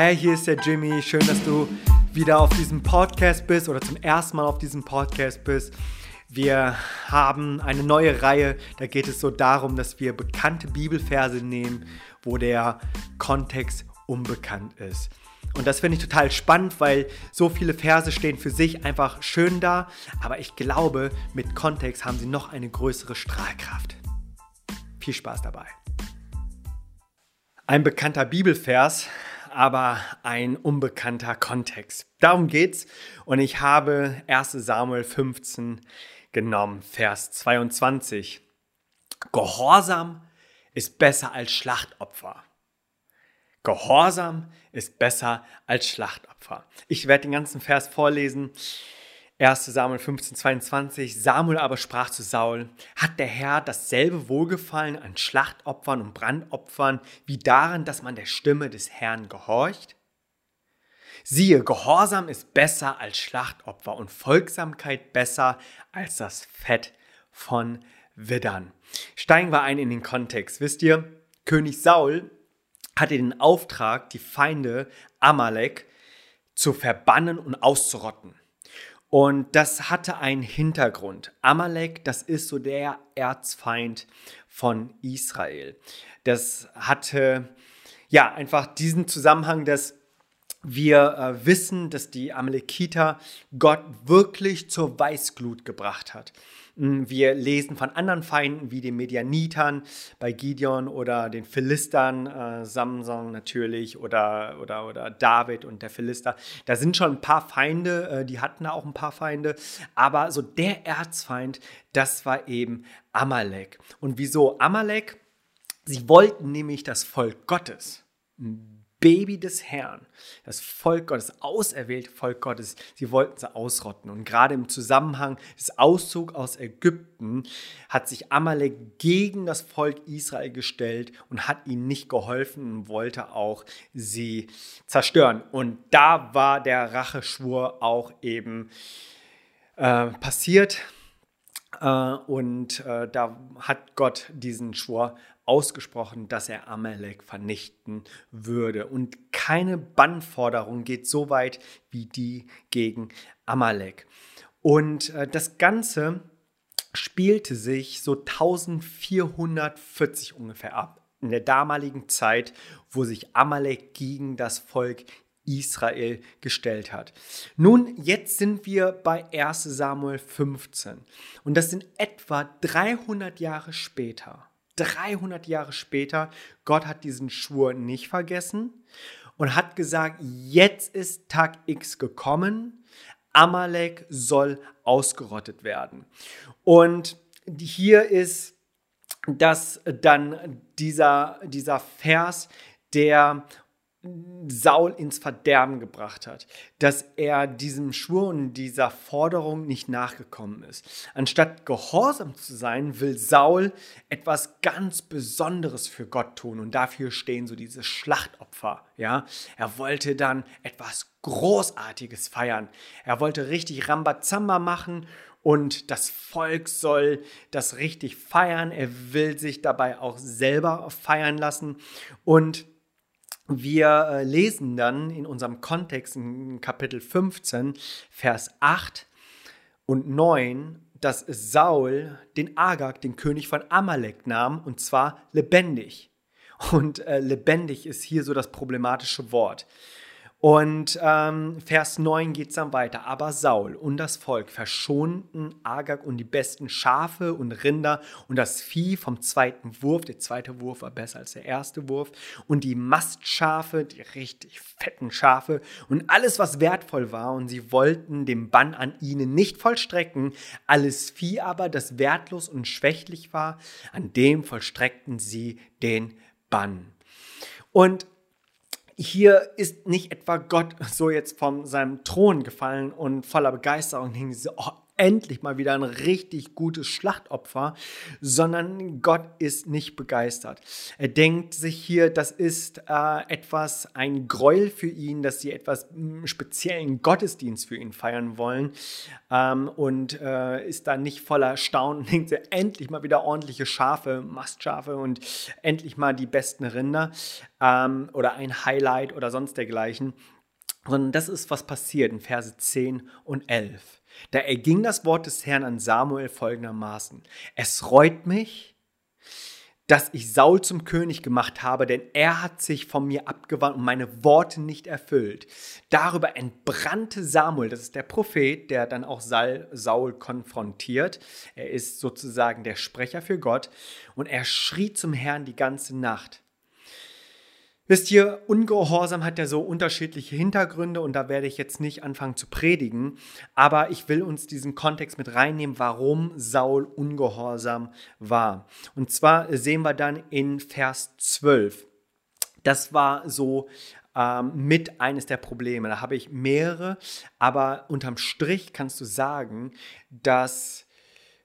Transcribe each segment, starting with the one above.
Hey, hier ist der Jimmy. Schön, dass du wieder auf diesem Podcast bist oder zum ersten Mal auf diesem Podcast bist. Wir haben eine neue Reihe, da geht es so darum, dass wir bekannte Bibelverse nehmen, wo der Kontext unbekannt ist. Und das finde ich total spannend, weil so viele Verse stehen für sich einfach schön da, aber ich glaube, mit Kontext haben sie noch eine größere Strahlkraft. Viel Spaß dabei. Ein bekannter Bibelvers, aber ein unbekannter Kontext. Darum geht's und ich habe 1 Samuel 15 genommen, Vers 22. Gehorsam ist besser als Schlachtopfer. Gehorsam ist besser als Schlachtopfer. Ich werde den ganzen Vers vorlesen. 1 Samuel 15, 22. Samuel aber sprach zu Saul: Hat der Herr dasselbe Wohlgefallen an Schlachtopfern und Brandopfern wie daran, dass man der Stimme des Herrn gehorcht? Siehe, Gehorsam ist besser als Schlachtopfer und Folgsamkeit besser als das Fett von Widdern. Steigen wir ein in den Kontext. Wisst ihr, König Saul hatte den Auftrag, die Feinde Amalek zu verbannen und auszurotten. Und das hatte einen Hintergrund. Amalek, das ist so der Erzfeind von Israel. Das hatte ja einfach diesen Zusammenhang, dass wir äh, wissen, dass die Amalekiter Gott wirklich zur Weißglut gebracht hat. Wir lesen von anderen Feinden wie den Medianitern bei Gideon oder den Philistern, äh, Samson natürlich oder, oder, oder David und der Philister. Da sind schon ein paar Feinde, äh, die hatten da auch ein paar Feinde, aber so der Erzfeind, das war eben Amalek. Und wieso Amalek? Sie wollten nämlich das Volk Gottes Baby des Herrn, das Volk Gottes, auserwählte Volk Gottes, sie wollten sie ausrotten. Und gerade im Zusammenhang des Auszugs aus Ägypten hat sich Amalek gegen das Volk Israel gestellt und hat ihnen nicht geholfen und wollte auch sie zerstören. Und da war der Racheschwur auch eben äh, passiert. Äh, und äh, da hat Gott diesen Schwur ausgesprochen, dass er Amalek vernichten würde. Und keine Bannforderung geht so weit wie die gegen Amalek. Und äh, das Ganze spielte sich so 1440 ungefähr ab, in der damaligen Zeit, wo sich Amalek gegen das Volk Israel gestellt hat. Nun, jetzt sind wir bei 1 Samuel 15 und das sind etwa 300 Jahre später. 300 Jahre später, Gott hat diesen Schwur nicht vergessen und hat gesagt, jetzt ist Tag X gekommen, Amalek soll ausgerottet werden. Und hier ist das dann dieser, dieser Vers, der Saul ins Verderben gebracht hat, dass er diesem Schwur und dieser Forderung nicht nachgekommen ist. Anstatt gehorsam zu sein, will Saul etwas ganz Besonderes für Gott tun und dafür stehen so diese Schlachtopfer. Ja, er wollte dann etwas Großartiges feiern. Er wollte richtig Rambazamba machen und das Volk soll das richtig feiern. Er will sich dabei auch selber feiern lassen und wir äh, lesen dann in unserem Kontext in Kapitel 15, Vers 8 und 9, dass Saul den Agag, den König von Amalek, nahm, und zwar lebendig. Und äh, lebendig ist hier so das problematische Wort. Und ähm, Vers 9 geht es dann weiter. Aber Saul und das Volk verschonten Agag und die besten Schafe und Rinder und das Vieh vom zweiten Wurf. Der zweite Wurf war besser als der erste Wurf. Und die Mastschafe, die richtig fetten Schafe und alles, was wertvoll war. Und sie wollten den Bann an ihnen nicht vollstrecken. Alles Vieh aber, das wertlos und schwächlich war, an dem vollstreckten sie den Bann. Und hier ist nicht etwa Gott so jetzt von seinem Thron gefallen und voller Begeisterung hing so, oh, endlich mal wieder ein richtig gutes Schlachtopfer, sondern Gott ist nicht begeistert. Er denkt sich hier, das ist äh, etwas, ein Gräuel für ihn, dass sie etwas mh, hm, speziellen Gottesdienst für ihn feiern wollen ähm, und äh, ist da nicht voller Staunen, denkt er, endlich mal wieder ordentliche Schafe, Mastschafe und endlich mal die besten Rinder ähm, oder ein Highlight oder sonst dergleichen sondern das ist, was passiert in Verse 10 und 11. Da erging das Wort des Herrn an Samuel folgendermaßen. Es reut mich, dass ich Saul zum König gemacht habe, denn er hat sich von mir abgewandt und meine Worte nicht erfüllt. Darüber entbrannte Samuel, das ist der Prophet, der dann auch Saul konfrontiert. Er ist sozusagen der Sprecher für Gott und er schrie zum Herrn die ganze Nacht. Wisst ihr, Ungehorsam hat ja so unterschiedliche Hintergründe und da werde ich jetzt nicht anfangen zu predigen, aber ich will uns diesen Kontext mit reinnehmen, warum Saul ungehorsam war. Und zwar sehen wir dann in Vers 12. Das war so ähm, mit eines der Probleme. Da habe ich mehrere, aber unterm Strich kannst du sagen, dass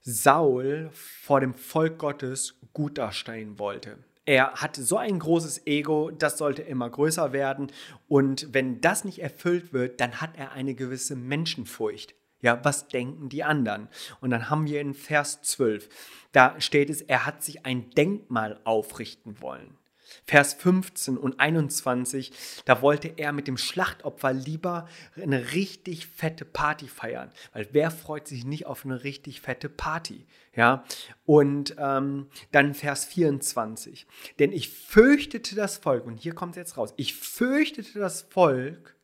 Saul vor dem Volk Gottes gut dastehen wollte. Er hatte so ein großes Ego, das sollte immer größer werden. Und wenn das nicht erfüllt wird, dann hat er eine gewisse Menschenfurcht. Ja, was denken die anderen? Und dann haben wir in Vers 12, da steht es, er hat sich ein Denkmal aufrichten wollen. Vers 15 und 21, da wollte er mit dem Schlachtopfer lieber eine richtig fette Party feiern, weil wer freut sich nicht auf eine richtig fette Party? Ja, und ähm, dann Vers 24, denn ich fürchtete das Volk, und hier kommt es jetzt raus, ich fürchtete das Volk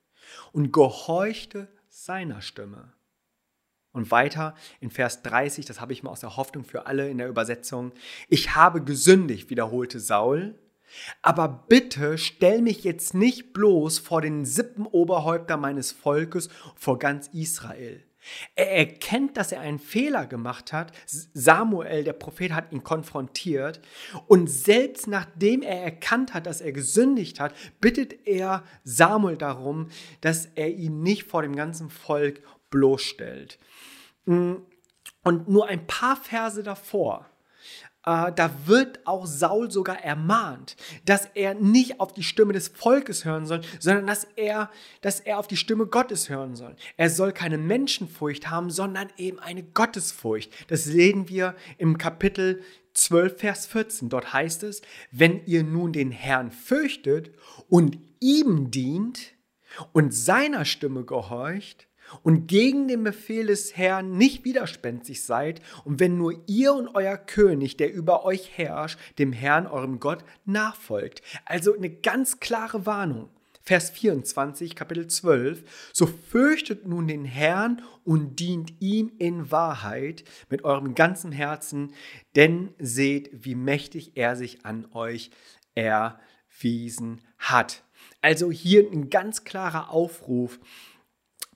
und gehorchte seiner Stimme. Und weiter in Vers 30, das habe ich mal aus der Hoffnung für alle in der Übersetzung. Ich habe gesündigt, wiederholte Saul, aber bitte stell mich jetzt nicht bloß vor den Sippenoberhäupter meines Volkes, vor ganz Israel. Er erkennt, dass er einen Fehler gemacht hat. Samuel, der Prophet, hat ihn konfrontiert. Und selbst nachdem er erkannt hat, dass er gesündigt hat, bittet er Samuel darum, dass er ihn nicht vor dem ganzen Volk bloßstellt. Und nur ein paar Verse davor äh, da wird auch Saul sogar ermahnt, dass er nicht auf die Stimme des Volkes hören soll, sondern dass er, dass er auf die Stimme Gottes hören soll. Er soll keine Menschenfurcht haben, sondern eben eine Gottesfurcht. Das sehen wir im Kapitel 12, Vers 14. Dort heißt es, wenn ihr nun den Herrn fürchtet und ihm dient und seiner Stimme gehorcht, und gegen den Befehl des Herrn nicht widerspenstig seid und wenn nur ihr und euer König, der über euch herrscht, dem Herrn, eurem Gott, nachfolgt. Also eine ganz klare Warnung. Vers 24, Kapitel 12. So fürchtet nun den Herrn und dient ihm in Wahrheit mit eurem ganzen Herzen, denn seht, wie mächtig er sich an euch erwiesen hat. Also hier ein ganz klarer Aufruf,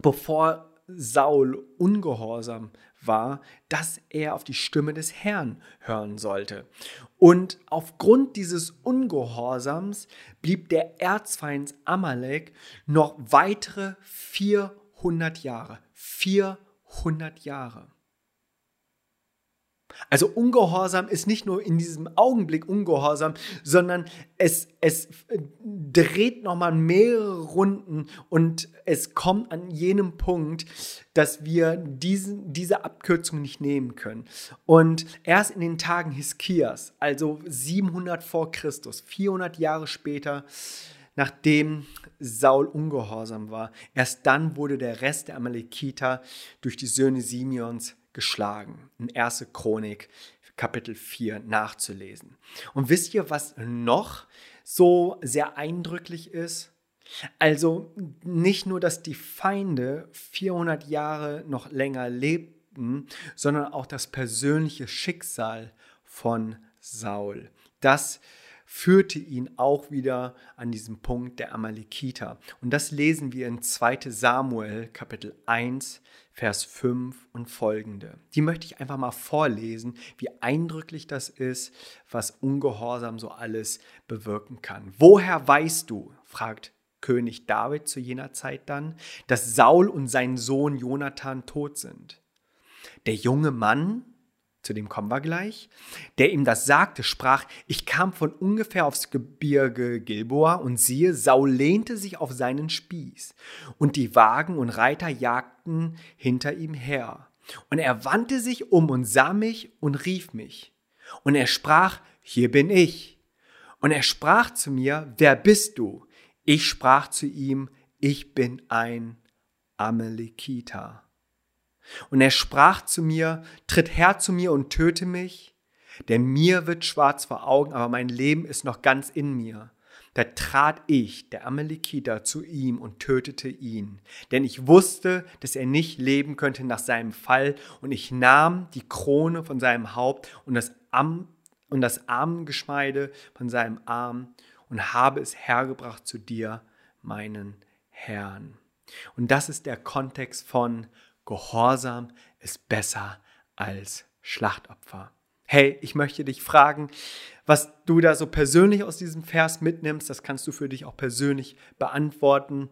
bevor Saul ungehorsam war, dass er auf die Stimme des Herrn hören sollte. Und aufgrund dieses Ungehorsams blieb der Erzfeind Amalek noch weitere 400 Jahre. 400 Jahre. Also Ungehorsam ist nicht nur in diesem Augenblick Ungehorsam, sondern es, es dreht nochmal mehrere Runden und es kommt an jenem Punkt, dass wir diesen, diese Abkürzung nicht nehmen können. Und erst in den Tagen Hiskias, also 700 vor Christus, 400 Jahre später, nachdem Saul ungehorsam war, erst dann wurde der Rest der Amalekiter durch die Söhne Simeons geschlagen. In 1. Chronik Kapitel 4 nachzulesen. Und wisst ihr, was noch so sehr eindrücklich ist? Also nicht nur, dass die Feinde 400 Jahre noch länger lebten, sondern auch das persönliche Schicksal von Saul. Das führte ihn auch wieder an diesen Punkt der Amalekiter. Und das lesen wir in 2 Samuel Kapitel 1, Vers 5 und folgende. Die möchte ich einfach mal vorlesen, wie eindrücklich das ist, was Ungehorsam so alles bewirken kann. Woher weißt du, fragt König David zu jener Zeit dann, dass Saul und sein Sohn Jonathan tot sind? Der junge Mann, zu dem kommen wir gleich, der ihm das sagte, sprach, ich kam von ungefähr aufs Gebirge Gilboa und siehe, Saul lehnte sich auf seinen Spieß und die Wagen und Reiter jagten hinter ihm her. Und er wandte sich um und sah mich und rief mich. Und er sprach, hier bin ich. Und er sprach zu mir, wer bist du? Ich sprach zu ihm, ich bin ein Amalekiter. Und er sprach zu mir, tritt her zu mir und töte mich, denn mir wird schwarz vor Augen, aber mein Leben ist noch ganz in mir. Da trat ich, der Amalekiter, zu ihm und tötete ihn, denn ich wusste, dass er nicht leben könnte nach seinem Fall, und ich nahm die Krone von seinem Haupt und das, Am und das Armgeschmeide von seinem Arm und habe es hergebracht zu dir, meinen Herrn. Und das ist der Kontext von Gehorsam ist besser als Schlachtopfer. Hey, ich möchte dich fragen, was du da so persönlich aus diesem Vers mitnimmst. Das kannst du für dich auch persönlich beantworten.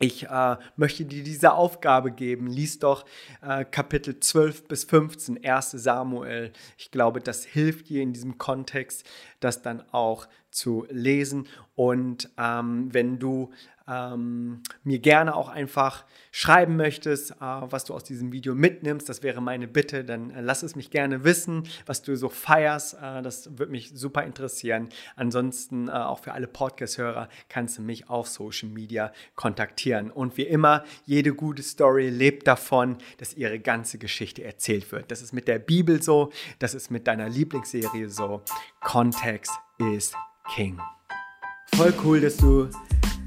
Ich äh, möchte dir diese Aufgabe geben. Lies doch äh, Kapitel 12 bis 15, 1 Samuel. Ich glaube, das hilft dir in diesem Kontext, das dann auch zu lesen. Und ähm, wenn du ähm, mir gerne auch einfach schreiben möchtest, äh, was du aus diesem Video mitnimmst, das wäre meine Bitte, dann äh, lass es mich gerne wissen, was du so feierst. Äh, das würde mich super interessieren. Ansonsten äh, auch für alle Podcast-Hörer kannst du mich auf Social Media kontaktieren. Und wie immer, jede gute Story lebt davon, dass ihre ganze Geschichte erzählt wird. Das ist mit der Bibel so, das ist mit deiner Lieblingsserie so. Kontext ist King. Voll cool, dass du